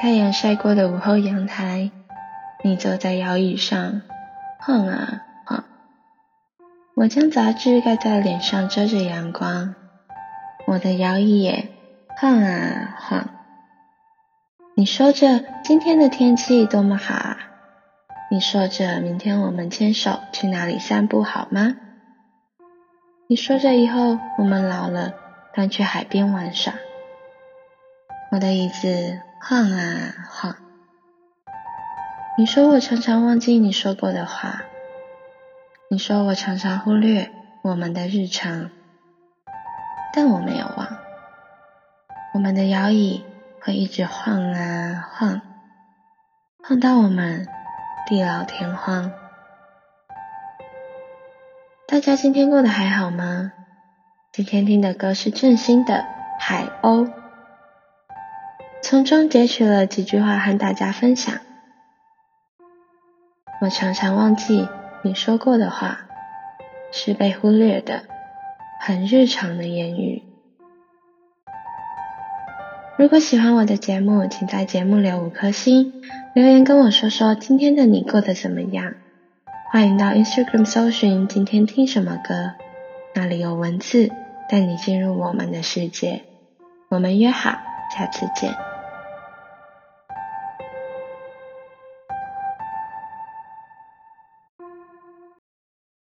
太阳晒过的午后阳台，你坐在摇椅上，晃啊晃。我将杂志盖在脸上遮着阳光，我的摇椅也晃啊晃。你说着今天的天气多么好啊，你说着明天我们牵手去哪里散步好吗？你说着以后我们老了，但去海边玩耍。我的椅子晃啊晃。你说我常常忘记你说过的话。你说我常常忽略我们的日常，但我没有忘。我们的摇椅会一直晃啊晃，晃到我们地老天荒。大家今天过得还好吗？今天听的歌是郑兴的《海鸥》，从中截取了几句话和大家分享。我常常忘记。你说过的话是被忽略的，很日常的言语。如果喜欢我的节目，请在节目留五颗星，留言跟我说说今天的你过得怎么样。欢迎到 Instagram 搜寻今天听什么歌，那里有文字带你进入我们的世界。我们约好，下次见。